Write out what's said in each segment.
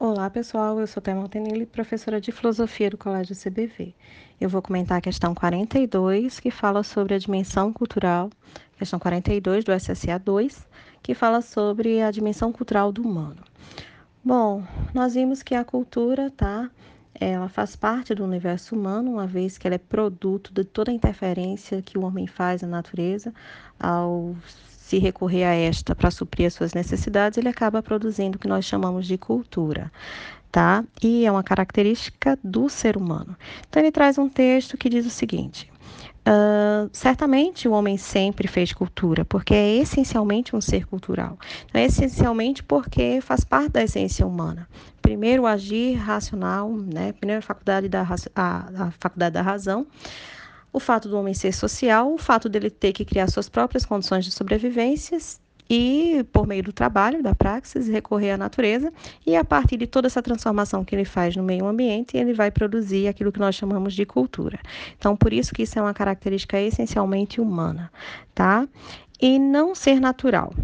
Olá, pessoal. Eu sou Thelma Tenille, professora de Filosofia do Colégio CBV. Eu vou comentar a questão 42, que fala sobre a dimensão cultural, questão 42 do SSA 2, que fala sobre a dimensão cultural do humano. Bom, nós vimos que a cultura, tá? Ela faz parte do universo humano, uma vez que ela é produto de toda a interferência que o homem faz na natureza ao se recorrer a esta para suprir as suas necessidades, ele acaba produzindo o que nós chamamos de cultura. Tá? E é uma característica do ser humano. Então, ele traz um texto que diz o seguinte: Uh, certamente o homem sempre fez cultura, porque é essencialmente um ser cultural. Então, é essencialmente porque faz parte da essência humana. Primeiro, agir racional, né? primeiro, a faculdade da, a, a faculdade da razão o fato do homem ser social, o fato dele ter que criar suas próprias condições de sobrevivência e, por meio do trabalho, da praxis, recorrer à natureza, e a partir de toda essa transformação que ele faz no meio ambiente, ele vai produzir aquilo que nós chamamos de cultura. Então, por isso que isso é uma característica essencialmente humana, tá? E não ser natural.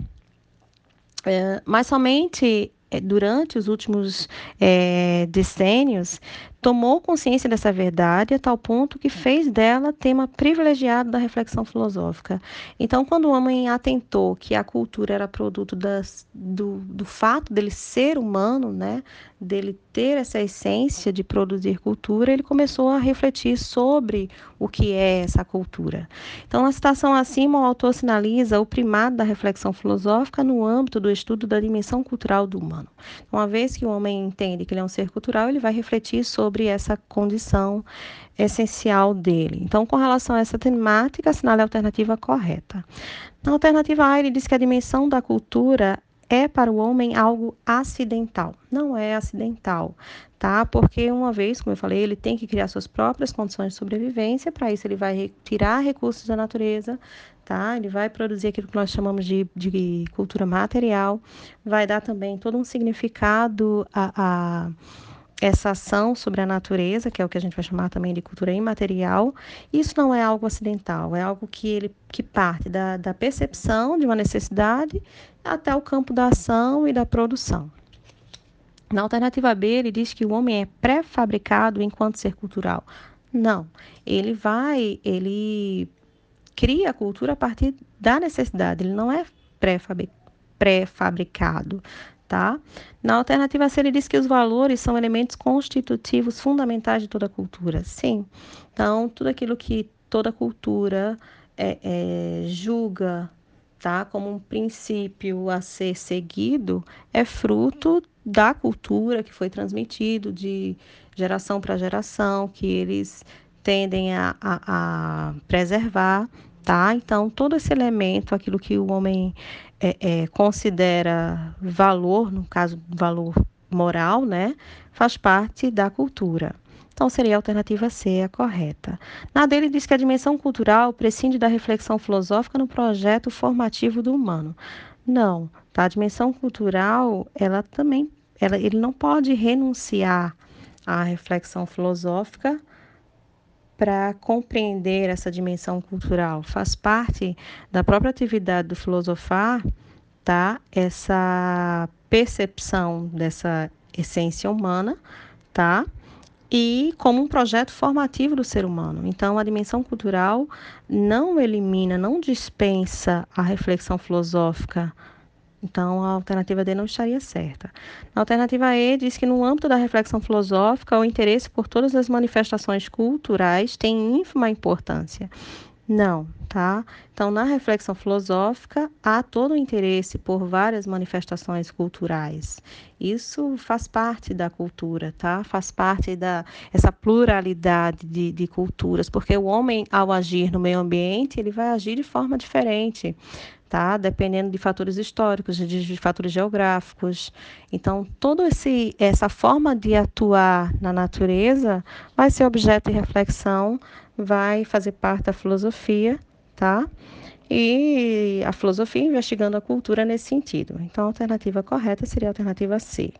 É, mas somente é, durante os últimos é, decênios, tomou consciência dessa verdade a tal ponto que fez dela tema privilegiado da reflexão filosófica. Então, quando o homem atentou que a cultura era produto das, do, do fato dele ser humano, né, dele ter essa essência de produzir cultura, ele começou a refletir sobre o que é essa cultura. Então, na citação acima, o autor sinaliza o primado da reflexão filosófica no âmbito do estudo da dimensão cultural do humano. Uma vez que o homem entende que ele é um ser cultural, ele vai refletir sobre sobre essa condição essencial dele. Então, com relação a essa temática, assinale a alternativa correta. Na alternativa A, ele diz que a dimensão da cultura é para o homem algo acidental. Não é acidental, tá? Porque uma vez, como eu falei, ele tem que criar suas próprias condições de sobrevivência, para isso ele vai tirar recursos da natureza, tá? Ele vai produzir aquilo que nós chamamos de, de cultura material, vai dar também todo um significado a, a essa ação sobre a natureza, que é o que a gente vai chamar também de cultura imaterial, isso não é algo acidental, é algo que ele que parte da, da percepção de uma necessidade até o campo da ação e da produção. Na alternativa B, ele diz que o homem é pré-fabricado enquanto ser cultural. Não, ele vai, ele cria a cultura a partir da necessidade, ele não é pré-fabricado, tá? Na alternativa C, ele diz que os valores são elementos constitutivos fundamentais de toda cultura. Sim. Então, tudo aquilo que toda cultura é, é, julga tá, como um princípio a ser seguido é fruto da cultura que foi transmitido de geração para geração, que eles tendem a, a, a preservar tá? Então, todo esse elemento, aquilo que o homem é, é, considera valor, no caso, valor moral, né? Faz parte da cultura. Então, seria a alternativa C a correta. Na dele diz que a dimensão cultural prescinde da reflexão filosófica no projeto formativo do humano. Não, tá? A dimensão cultural, ela também, ela, ele não pode renunciar à reflexão filosófica para compreender essa dimensão cultural. Faz parte da própria atividade do filosofar, tá? Essa percepção dessa essência humana, tá? E como um projeto formativo do ser humano. Então, a dimensão cultural não elimina, não dispensa a reflexão filosófica então, a alternativa D não estaria certa. A alternativa E diz que, no âmbito da reflexão filosófica, o interesse por todas as manifestações culturais tem ínfima importância. Não, tá? Então, na reflexão filosófica, há todo o interesse por várias manifestações culturais. Isso faz parte da cultura, tá? Faz parte da essa pluralidade de, de culturas, porque o homem, ao agir no meio ambiente, ele vai agir de forma diferente tá? Dependendo de fatores históricos, de, de fatores geográficos. Então, toda essa forma de atuar na natureza vai ser objeto de reflexão, vai fazer parte da filosofia, tá? E a filosofia investigando a cultura nesse sentido. Então, a alternativa correta seria a alternativa C.